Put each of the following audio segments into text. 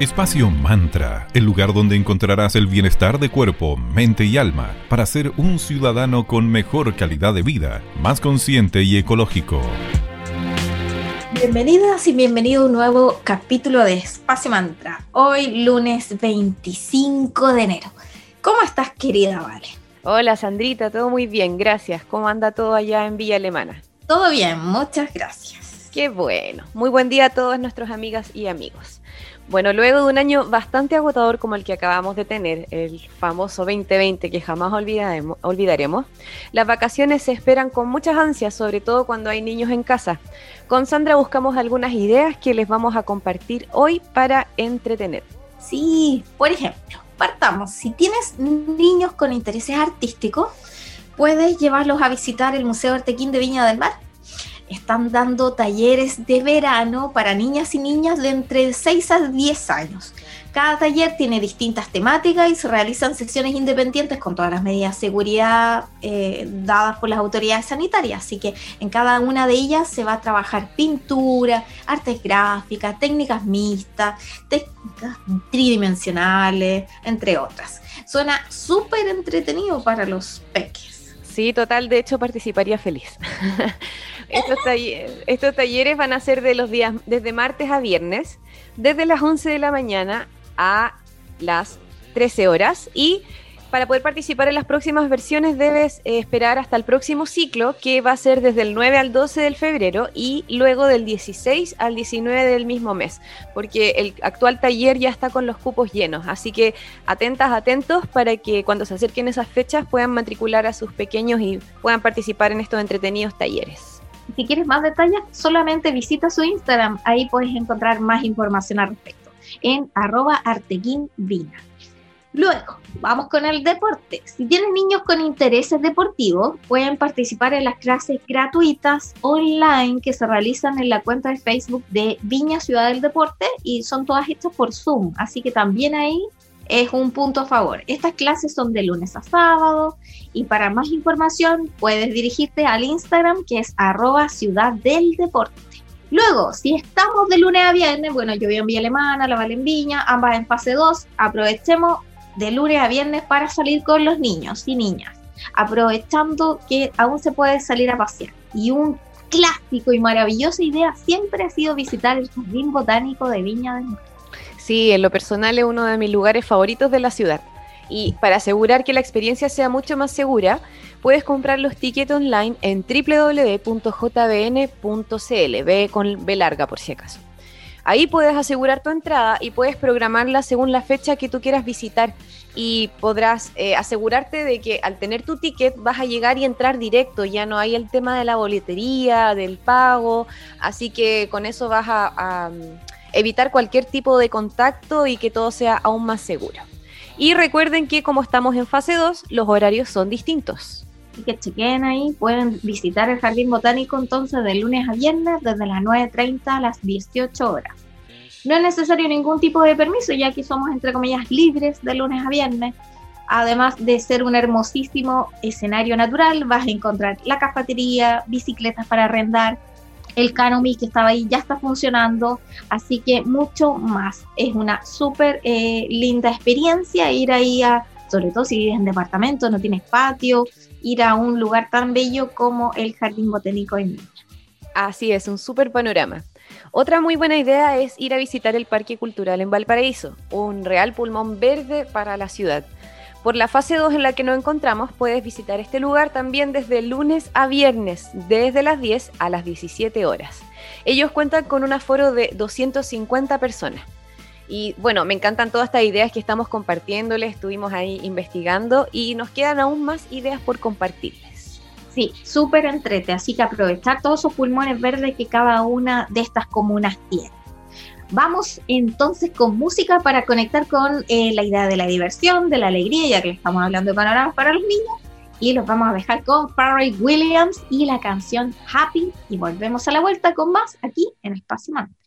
Espacio Mantra, el lugar donde encontrarás el bienestar de cuerpo, mente y alma para ser un ciudadano con mejor calidad de vida, más consciente y ecológico. Bienvenidas y bienvenido a un nuevo capítulo de Espacio Mantra. Hoy lunes 25 de enero. ¿Cómo estás querida Vale? Hola Sandrita, todo muy bien, gracias. ¿Cómo anda todo allá en Villa Alemana? Todo bien, muchas gracias. Qué bueno. Muy buen día a todas nuestras amigas y amigos. Bueno, luego de un año bastante agotador como el que acabamos de tener, el famoso 2020 que jamás olvidaremos, las vacaciones se esperan con muchas ansias, sobre todo cuando hay niños en casa. Con Sandra buscamos algunas ideas que les vamos a compartir hoy para entretener. Sí, por ejemplo, partamos. Si tienes niños con intereses artísticos, puedes llevarlos a visitar el Museo Artequín de Viña del Mar están dando talleres de verano para niñas y niñas de entre 6 a 10 años. Cada taller tiene distintas temáticas y se realizan sesiones independientes con todas las medidas de seguridad eh, dadas por las autoridades sanitarias. Así que en cada una de ellas se va a trabajar pintura, artes gráficas, técnicas mixtas, técnicas tridimensionales, entre otras. Suena súper entretenido para los peques. Sí, total, de hecho participaría feliz. Estos, talleres, van a ser de los días desde martes a viernes, desde las 11 de la mañana a las 13 horas y para poder participar en las próximas versiones debes eh, esperar hasta el próximo ciclo, que va a ser desde el 9 al 12 del febrero y luego del 16 al 19 del mismo mes, porque el actual taller ya está con los cupos llenos. Así que atentas, atentos para que cuando se acerquen esas fechas puedan matricular a sus pequeños y puedan participar en estos entretenidos talleres. Si quieres más detalles, solamente visita su Instagram. Ahí puedes encontrar más información al respecto en arroba artequinvina. Luego, vamos con el deporte. Si tienes niños con intereses deportivos, pueden participar en las clases gratuitas online que se realizan en la cuenta de Facebook de Viña Ciudad del Deporte y son todas hechas por Zoom. Así que también ahí es un punto a favor. Estas clases son de lunes a sábado y para más información puedes dirigirte al Instagram que es arroba ciudad del deporte. Luego, si estamos de lunes a viernes, bueno, yo vivo en Villa Alemana, la Vale en Viña, ambas en fase 2, aprovechemos de lunes a viernes para salir con los niños y niñas, aprovechando que aún se puede salir a pasear. Y un clásico y maravillosa idea siempre ha sido visitar el Jardín Botánico de Viña del Mar. Sí, en lo personal es uno de mis lugares favoritos de la ciudad. Y para asegurar que la experiencia sea mucho más segura, puedes comprar los tickets online en www.jbn.cl, ve con B larga por si acaso. Ahí puedes asegurar tu entrada y puedes programarla según la fecha que tú quieras visitar y podrás eh, asegurarte de que al tener tu ticket vas a llegar y entrar directo, ya no hay el tema de la boletería, del pago, así que con eso vas a evitar cualquier tipo de contacto y que todo sea aún más seguro. Y recuerden que como estamos en fase 2, los horarios son distintos. Y que chequen ahí, pueden visitar el Jardín Botánico entonces de lunes a viernes desde las 9.30 a las 18 horas. No es necesario ningún tipo de permiso, ya que somos entre comillas libres de lunes a viernes. Además de ser un hermosísimo escenario natural, vas a encontrar la cafetería, bicicletas para arrendar, el Canomi que estaba ahí ya está funcionando, así que mucho más. Es una súper eh, linda experiencia ir ahí a, sobre todo si vives en departamento, no tienes patio, ir a un lugar tan bello como el Jardín Botánico en Viña. Así es, un súper panorama. Otra muy buena idea es ir a visitar el Parque Cultural en Valparaíso, un real pulmón verde para la ciudad. Por la fase 2 en la que nos encontramos, puedes visitar este lugar también desde lunes a viernes, desde las 10 a las 17 horas. Ellos cuentan con un aforo de 250 personas. Y bueno, me encantan todas estas ideas que estamos compartiéndoles, estuvimos ahí investigando y nos quedan aún más ideas por compartirles. Sí, súper entrete, así que aprovechar todos esos pulmones verdes que cada una de estas comunas tiene. Vamos entonces con música para conectar con eh, la idea de la diversión, de la alegría, ya que estamos hablando de panoramas para los niños. Y los vamos a dejar con Farrell Williams y la canción Happy. Y volvemos a la vuelta con más aquí en Espacio Mantra.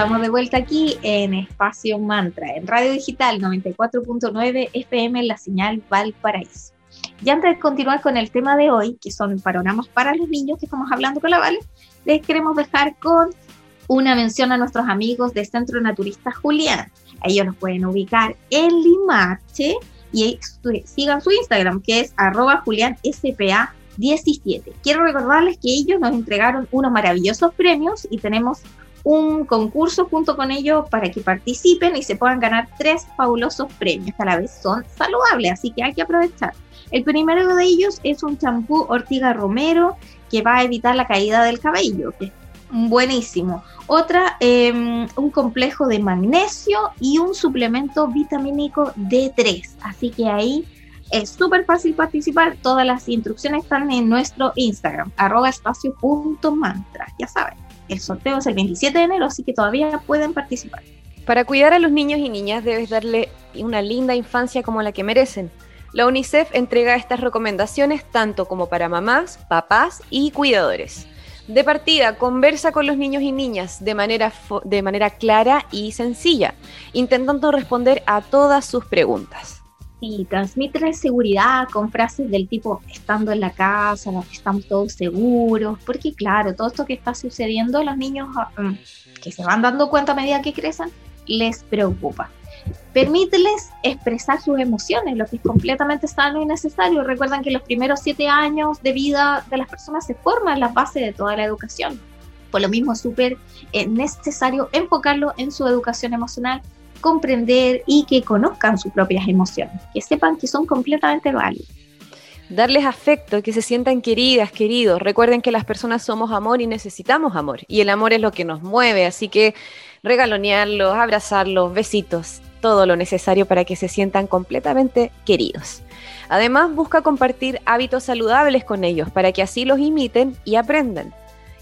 Estamos de vuelta aquí en Espacio Mantra, en Radio Digital 94.9 FM, la señal Valparaíso. Y antes de continuar con el tema de hoy, que son panoramas para los niños que estamos hablando con la Vale, les queremos dejar con una mención a nuestros amigos de Centro Naturista Julián. Ellos los pueden ubicar en Limache y sigan su Instagram, que es arroba julianspa17. Quiero recordarles que ellos nos entregaron unos maravillosos premios y tenemos un concurso junto con ellos para que participen y se puedan ganar tres fabulosos premios a la vez son saludables, así que hay que aprovechar. El primero de ellos es un champú Ortiga Romero que va a evitar la caída del cabello, que es buenísimo. Otra, eh, un complejo de magnesio y un suplemento vitamínico D3. Así que ahí es súper fácil participar. Todas las instrucciones están en nuestro Instagram, arroba espacio.mantra. Ya saben, el sorteo es el 27 de enero, así que todavía pueden participar. Para cuidar a los niños y niñas debes darle una linda infancia como la que merecen. La UNICEF entrega estas recomendaciones tanto como para mamás, papás y cuidadores. De partida, conversa con los niños y niñas de manera, de manera clara y sencilla, intentando responder a todas sus preguntas. Y transmítele seguridad con frases del tipo, estando en la casa, estamos todos seguros, porque claro, todo esto que está sucediendo, los niños ah, mm, que se van dando cuenta a medida que crecen, les preocupa. Permíteles expresar sus emociones, lo que es completamente sano y necesario. Recuerdan que los primeros siete años de vida de las personas se forman las bases de toda la educación. Por lo mismo es súper eh, necesario enfocarlo en su educación emocional, comprender y que conozcan sus propias emociones, que sepan que son completamente válidas. Darles afecto, que se sientan queridas, queridos. Recuerden que las personas somos amor y necesitamos amor. Y el amor es lo que nos mueve, así que regalonearlos, abrazarlos, besitos, todo lo necesario para que se sientan completamente queridos. Además, busca compartir hábitos saludables con ellos para que así los imiten y aprendan.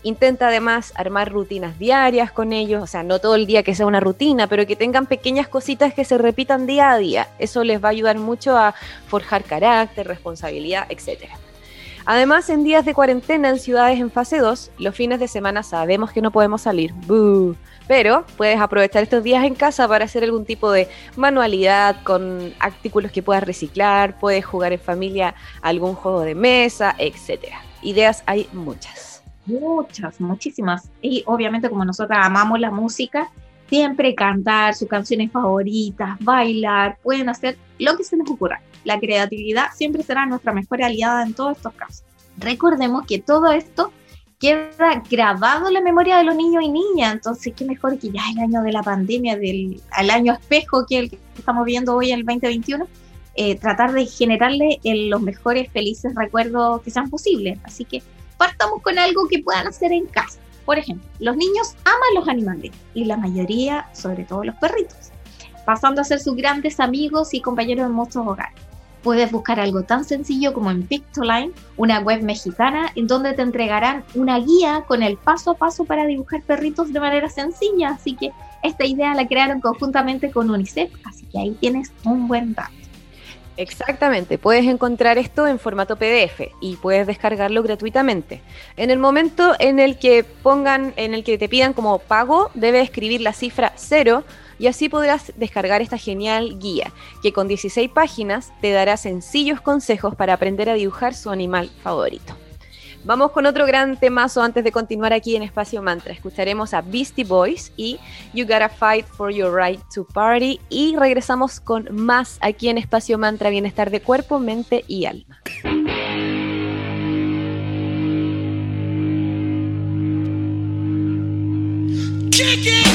Intenta además armar rutinas diarias con ellos, o sea, no todo el día que sea una rutina, pero que tengan pequeñas cositas que se repitan día a día. Eso les va a ayudar mucho a forjar carácter, responsabilidad, etc. Además, en días de cuarentena en ciudades en fase 2, los fines de semana sabemos que no podemos salir, pero puedes aprovechar estos días en casa para hacer algún tipo de manualidad con artículos que puedas reciclar, puedes jugar en familia algún juego de mesa, etc. Ideas hay muchas. Muchas, muchísimas. Y obviamente como nosotras amamos la música, siempre cantar sus canciones favoritas, bailar, pueden hacer lo que se les ocurra. La creatividad siempre será nuestra mejor aliada en todos estos casos. Recordemos que todo esto queda grabado en la memoria de los niños y niñas, entonces qué mejor que ya el año de la pandemia, del al año espejo que el que estamos viendo hoy en el 2021, eh, tratar de generarle eh, los mejores felices recuerdos que sean posibles. Así que partamos con algo que puedan hacer en casa. Por ejemplo, los niños aman los animales y la mayoría, sobre todo los perritos, pasando a ser sus grandes amigos y compañeros en muchos hogares. Puedes buscar algo tan sencillo como en Pictoline, una web mexicana en donde te entregarán una guía con el paso a paso para dibujar perritos de manera sencilla. Así que esta idea la crearon conjuntamente con UNICEF, así que ahí tienes un buen dato. Exactamente, puedes encontrar esto en formato PDF y puedes descargarlo gratuitamente. En el momento en el que pongan, en el que te pidan como pago, debes escribir la cifra cero y así podrás descargar esta genial guía que con 16 páginas te dará sencillos consejos para aprender a dibujar su animal favorito. Vamos con otro gran temazo antes de continuar aquí en Espacio Mantra. Escucharemos a Beastie Boys y You Gotta Fight for Your Right to Party y regresamos con más aquí en Espacio Mantra, bienestar de cuerpo, mente y alma. You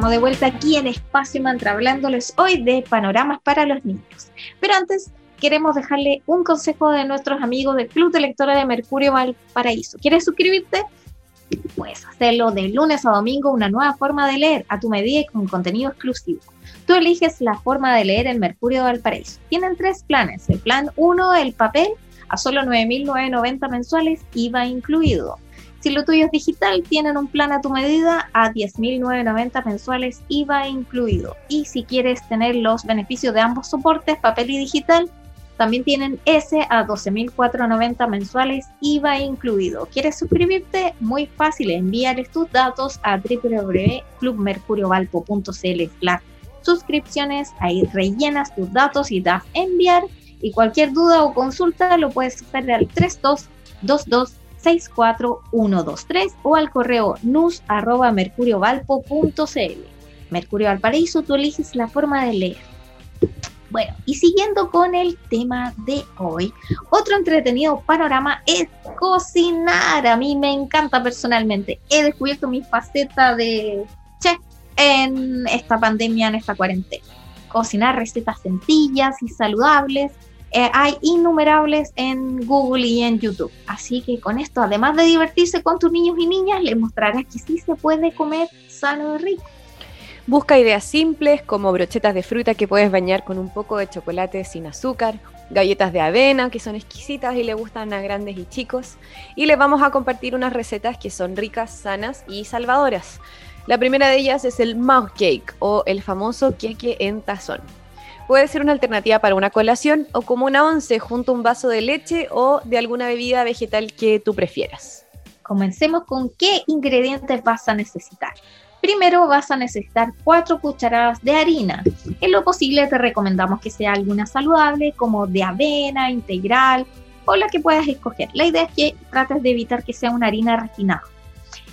estamos de vuelta aquí en Espacio Mantra, hablándoles hoy de panoramas para los niños. Pero antes queremos dejarle un consejo de nuestros amigos del Club de Lectores de Mercurio Valparaíso. ¿Quieres suscribirte? Puedes hacerlo de lunes a domingo, una nueva forma de leer a tu medida y con contenido exclusivo. Tú eliges la forma de leer en Mercurio Valparaíso. Tienen tres planes. El plan 1, el papel, a solo 9.990 mensuales, IVA incluido. Si lo tuyo es digital, tienen un plan a tu medida a 10.990 mensuales, IVA incluido. Y si quieres tener los beneficios de ambos soportes, papel y digital, también tienen ese a 12.490 mensuales, IVA incluido. ¿Quieres suscribirte? Muy fácil, envíales tus datos a www.clubmercuriovalpo.cl suscripciones, ahí rellenas tus datos y das enviar y cualquier duda o consulta lo puedes hacer al 3222 o al correo nus arroba mercuriovalpo.cl. Mercurio Valparaíso, tú eliges la forma de leer. Bueno, y siguiendo con el tema de hoy, otro entretenido panorama es cocinar. A mí me encanta personalmente. He descubierto mi faceta de chef en esta pandemia, en esta cuarentena. Cocinar recetas sencillas y saludables. Eh, hay innumerables en Google y en YouTube. Así que con esto, además de divertirse con tus niños y niñas, les mostrarás que sí se puede comer sano y rico. Busca ideas simples como brochetas de fruta que puedes bañar con un poco de chocolate sin azúcar, galletas de avena que son exquisitas y le gustan a grandes y chicos. Y les vamos a compartir unas recetas que son ricas, sanas y salvadoras. La primera de ellas es el mouth cake o el famoso queque en tazón. Puede ser una alternativa para una colación o como una once junto a un vaso de leche o de alguna bebida vegetal que tú prefieras. Comencemos con qué ingredientes vas a necesitar. Primero vas a necesitar 4 cucharadas de harina. En lo posible te recomendamos que sea alguna saludable como de avena, integral o la que puedas escoger. La idea es que trates de evitar que sea una harina refinada.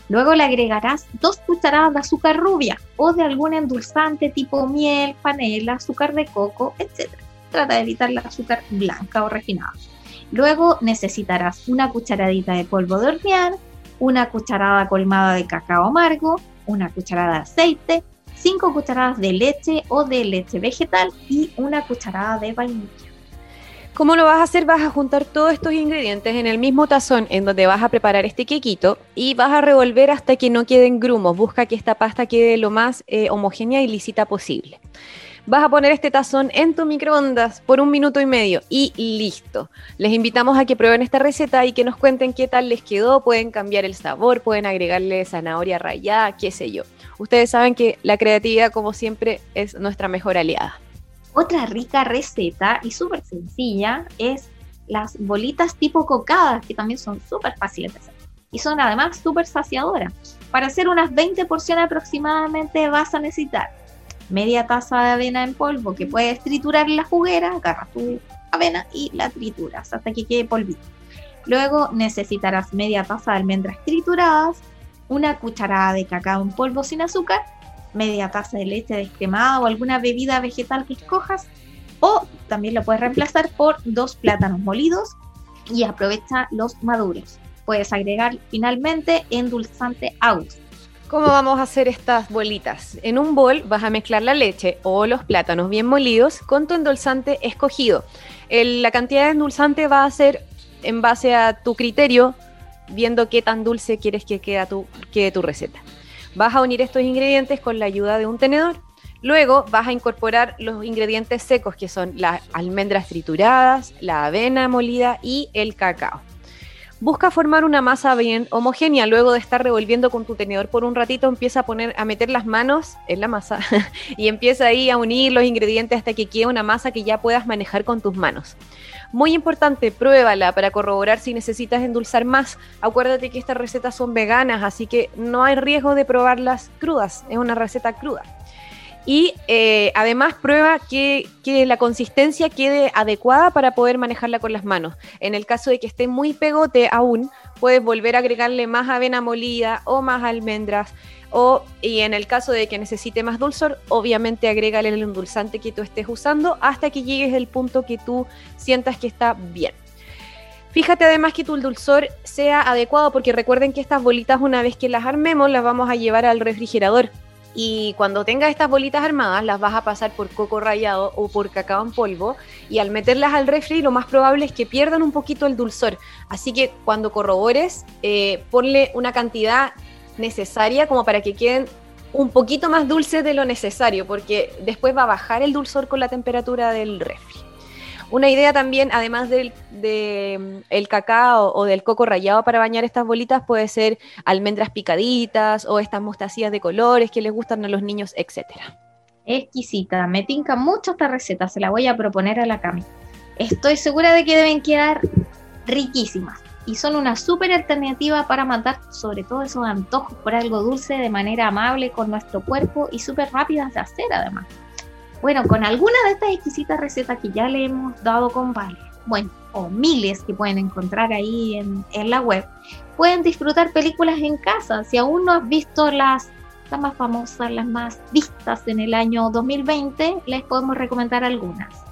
Luego le agregarás 2 cucharadas de azúcar rubia o de algún endulzante tipo miel, panela, azúcar de coco, etc. Trata de evitar la azúcar blanca o refinada. Luego necesitarás una cucharadita de polvo de hornear, una cucharada colmada de cacao amargo, una cucharada de aceite, 5 cucharadas de leche o de leche vegetal y una cucharada de vainilla. ¿Cómo lo vas a hacer? Vas a juntar todos estos ingredientes en el mismo tazón en donde vas a preparar este quequito y vas a revolver hasta que no queden grumos. Busca que esta pasta quede lo más eh, homogénea y lisita posible. Vas a poner este tazón en tu microondas por un minuto y medio y listo. Les invitamos a que prueben esta receta y que nos cuenten qué tal les quedó. Pueden cambiar el sabor, pueden agregarle zanahoria rallada, qué sé yo. Ustedes saben que la creatividad, como siempre, es nuestra mejor aliada. Otra rica receta y súper sencilla es las bolitas tipo cocadas, que también son súper fáciles de hacer. Y son además súper saciadoras. Para hacer unas 20 porciones aproximadamente vas a necesitar media taza de avena en polvo que puedes triturar en la juguera, agarras tu avena y la trituras hasta que quede polvito. Luego necesitarás media taza de almendras trituradas, una cucharada de cacao en polvo sin azúcar, media taza de leche descremada o alguna bebida vegetal que escojas, o también lo puedes reemplazar por dos plátanos molidos y aprovecha los maduros. Puedes agregar finalmente endulzante agua ¿Cómo vamos a hacer estas bolitas? En un bol vas a mezclar la leche o los plátanos bien molidos con tu endulzante escogido. La cantidad de endulzante va a ser en base a tu criterio, viendo qué tan dulce quieres que quede tu receta. Vas a unir estos ingredientes con la ayuda de un tenedor. Luego vas a incorporar los ingredientes secos que son las almendras trituradas, la avena molida y el cacao. Busca formar una masa bien homogénea. Luego de estar revolviendo con tu tenedor por un ratito, empieza a poner, a meter las manos en la masa y empieza ahí a unir los ingredientes hasta que quede una masa que ya puedas manejar con tus manos. Muy importante, pruébala para corroborar si necesitas endulzar más. Acuérdate que estas recetas son veganas, así que no hay riesgo de probarlas crudas. Es una receta cruda. Y eh, además prueba que, que la consistencia quede adecuada para poder manejarla con las manos. En el caso de que esté muy pegote aún, puedes volver a agregarle más avena molida o más almendras. O, y en el caso de que necesite más dulzor, obviamente agrégale el endulzante que tú estés usando hasta que llegues al punto que tú sientas que está bien. Fíjate además que tu dulzor sea adecuado porque recuerden que estas bolitas una vez que las armemos las vamos a llevar al refrigerador. Y cuando tengas estas bolitas armadas, las vas a pasar por coco rallado o por cacao en polvo. Y al meterlas al refri, lo más probable es que pierdan un poquito el dulzor. Así que cuando corrobores, eh, ponle una cantidad necesaria como para que queden un poquito más dulces de lo necesario, porque después va a bajar el dulzor con la temperatura del refri. Una idea también, además del de, mm, cacao o del coco rallado para bañar estas bolitas, puede ser almendras picaditas o estas mostacillas de colores que les gustan a los niños, etcétera. Exquisita, me tinca mucho esta receta, se la voy a proponer a la Cami. Estoy segura de que deben quedar riquísimas y son una súper alternativa para matar sobre todo esos antojos por algo dulce de manera amable con nuestro cuerpo y súper rápidas de hacer además. Bueno, con alguna de estas exquisitas recetas que ya le hemos dado con Vale, bueno, o miles que pueden encontrar ahí en, en la web, pueden disfrutar películas en casa. Si aún no has visto las, las más famosas, las más vistas en el año 2020, les podemos recomendar algunas.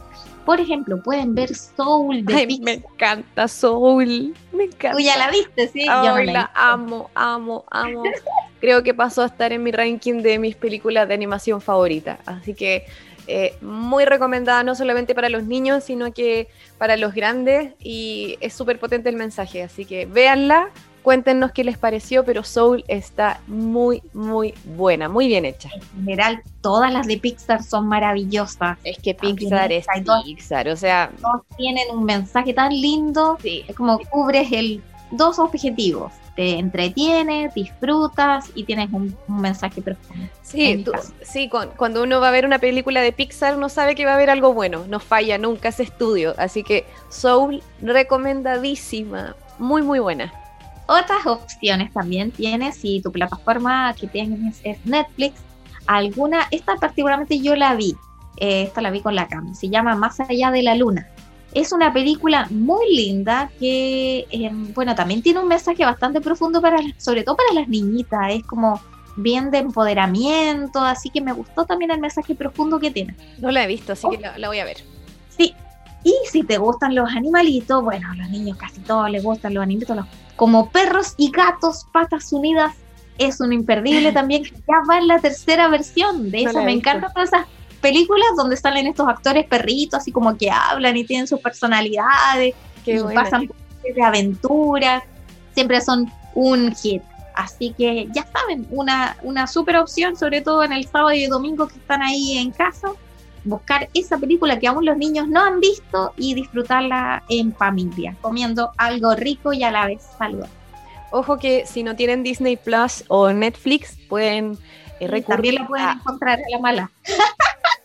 Por ejemplo, pueden ver Soul de Ay, Pixar. me encanta Soul, me encanta. Tú ya la viste, sí. Yo no Ay, la la amo, amo, amo. Creo que pasó a estar en mi ranking de mis películas de animación favoritas. Así que eh, muy recomendada no solamente para los niños, sino que para los grandes. Y es súper potente el mensaje. Así que véanla, cuéntenos qué les pareció, pero Soul está muy, muy buena, muy bien hecha. En general, todas las de Pixar son maravillosas. Es que Pixar es Pixar, o sea, Todas tienen un mensaje tan lindo. sí. Es como cubres el, dos objetivos. Te entretienes, disfrutas y tienes un, un mensaje profundo. Sí, tú- sí con- cuando uno va a ver una película de Pixar, uno sabe que va a haber algo bueno, no falla nunca ese estudio. Así que Soul, recomendadísima, muy, muy buena. Otras opciones también tienes si tu plataforma que tienes es Netflix. Alguna, esta particularmente yo la vi, eh, esta la vi con la cam, se llama Más allá de la luna. Es una película muy linda que, eh, bueno, también tiene un mensaje bastante profundo para, sobre todo para las niñitas. Es como bien de empoderamiento, así que me gustó también el mensaje profundo que tiene. No la he visto, así que la, la voy a ver. Sí, y si te gustan los animalitos, bueno, a los niños casi todos les gustan los animalitos, los- como perros y gatos, patas unidas, es un imperdible también, que ya va en la tercera versión de No he Me encantan todas esas películas donde salen estos actores perritos, así como que hablan y tienen sus personalidades, buena. pasan por de aventuras, siempre son un hit. Así que ya saben, una, una super opción, sobre todo en el sábado y domingo que están ahí en casa, buscar esa película que aún los niños no han visto y disfrutarla en familia, comiendo algo rico y a la vez saludable. Ojo que si no tienen Disney Plus o Netflix, pueden eh, recurrir También la pueden a- encontrar a la mala.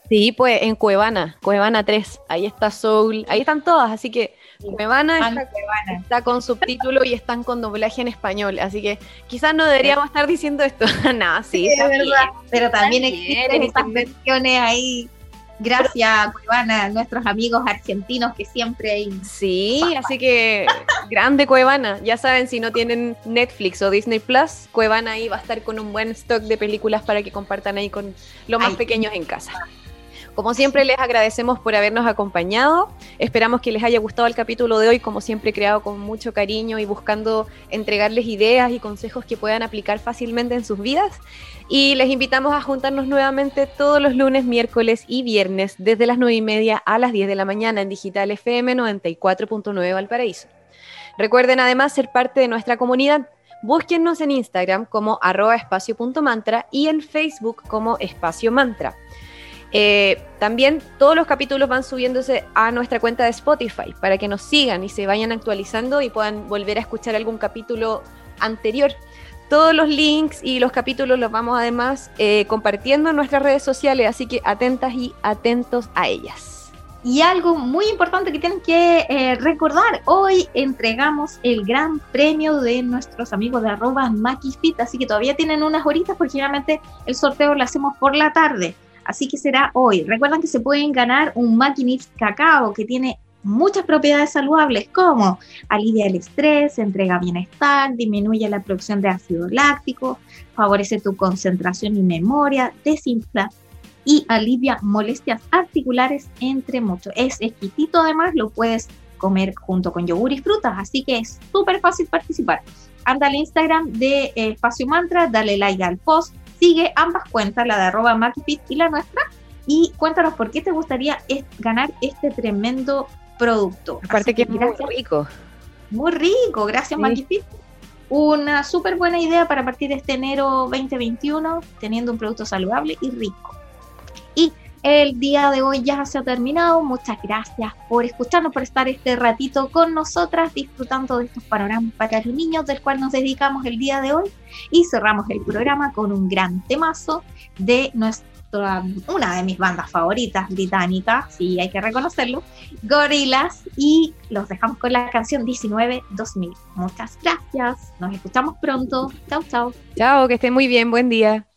Sí, pues en Cuevana, Cuevana 3, ahí está Soul, ahí están todas, así que Cuevana Van está, Cuevana. está con subtítulo y están con doblaje en español, así que quizás no deberíamos estar diciendo esto. Nada, sí, Sí, está es verdad. Pero también existen en estas versiones ahí. Gracias, Cuevana, nuestros amigos argentinos que siempre hay. Sí, así que grande Cuevana. Ya saben, si no tienen Netflix o Disney Plus, Cuevana ahí va a estar con un buen stock de películas para que compartan ahí con los más Ay. pequeños en casa. Como siempre, les agradecemos por habernos acompañado. Esperamos que les haya gustado el capítulo de hoy, como siempre, creado con mucho cariño y buscando entregarles ideas y consejos que puedan aplicar fácilmente en sus vidas. Y les invitamos a juntarnos nuevamente todos los lunes, miércoles y viernes, desde las 9 y media a las 10 de la mañana en Digital FM 94.9 Valparaíso. Recuerden además ser parte de nuestra comunidad. Búsquennos en Instagram como arroba espacio.mantra y en Facebook como espacio mantra. Eh, también todos los capítulos van subiéndose a nuestra cuenta de Spotify para que nos sigan y se vayan actualizando y puedan volver a escuchar algún capítulo anterior. Todos los links y los capítulos los vamos además eh, compartiendo en nuestras redes sociales, así que atentas y atentos a ellas. Y algo muy importante que tienen que eh, recordar, hoy entregamos el gran premio de nuestros amigos de arroba Maquifit, así que todavía tienen unas horitas porque generalmente el sorteo lo hacemos por la tarde, así que será hoy. Recuerdan que se pueden ganar un Maquinix Cacao que tiene muchas propiedades saludables como alivia el estrés, entrega bienestar, disminuye la producción de ácido láctico, favorece tu concentración y memoria, desinfla y alivia molestias articulares, entre muchos. Es exquisito además, lo puedes comer junto con yogur y frutas, así que es súper fácil participar. Anda al Instagram de eh, Espacio Mantra, dale like al post, sigue ambas cuentas, la de arroba Makifit y la nuestra, y cuéntanos por qué te gustaría es- ganar este tremendo producto. Aparte que es muy rico. muy rico, gracias Sí. Una súper buena idea para partir de este enero 2021 teniendo un producto saludable y rico. Y El día de hoy ya se ha terminado. Muchas gracias por escucharnos, por estar este ratito con nosotras, disfrutando de estos panoramas para los niños, del cual nos dedicamos el día de hoy. Y cerramos el programa con un gran temazo de nuestra, una de mis bandas favoritas británicas, sí hay que reconocerlo, Gorillaz. Y los dejamos con la canción 19-2000. Muchas gracias. Nos escuchamos pronto. Chau, chau. Chao, que estén muy bien, buen día.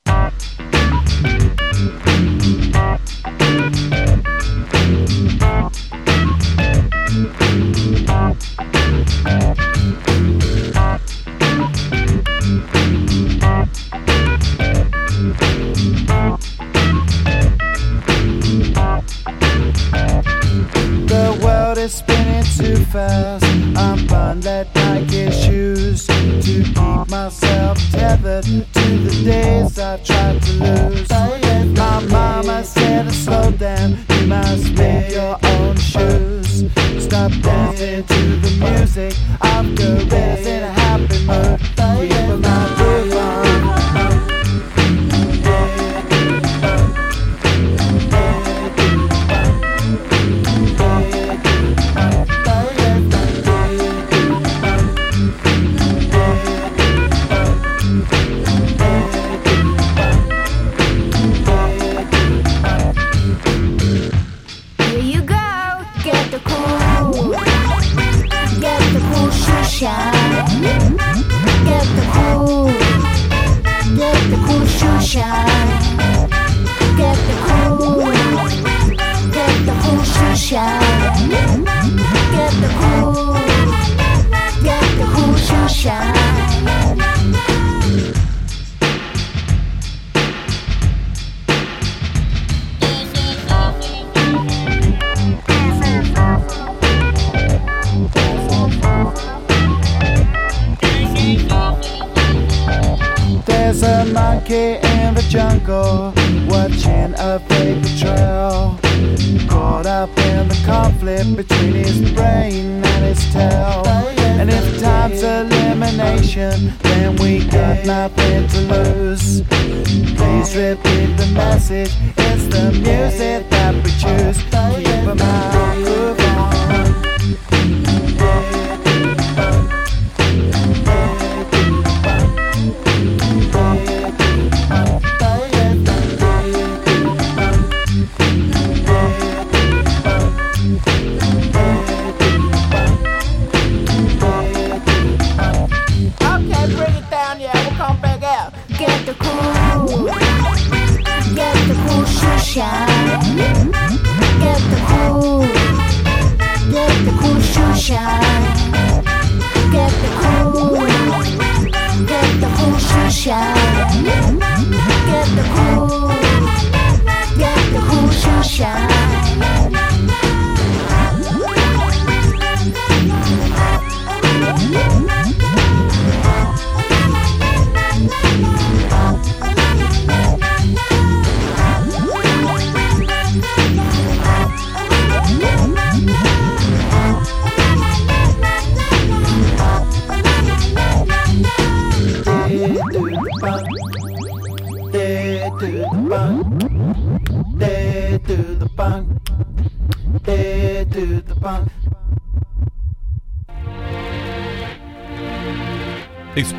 In the conflict between his brain and his tail. And if time's elimination, then we got nothing to lose. Please repeat the message. It's the music that we choose. Keep 'em out,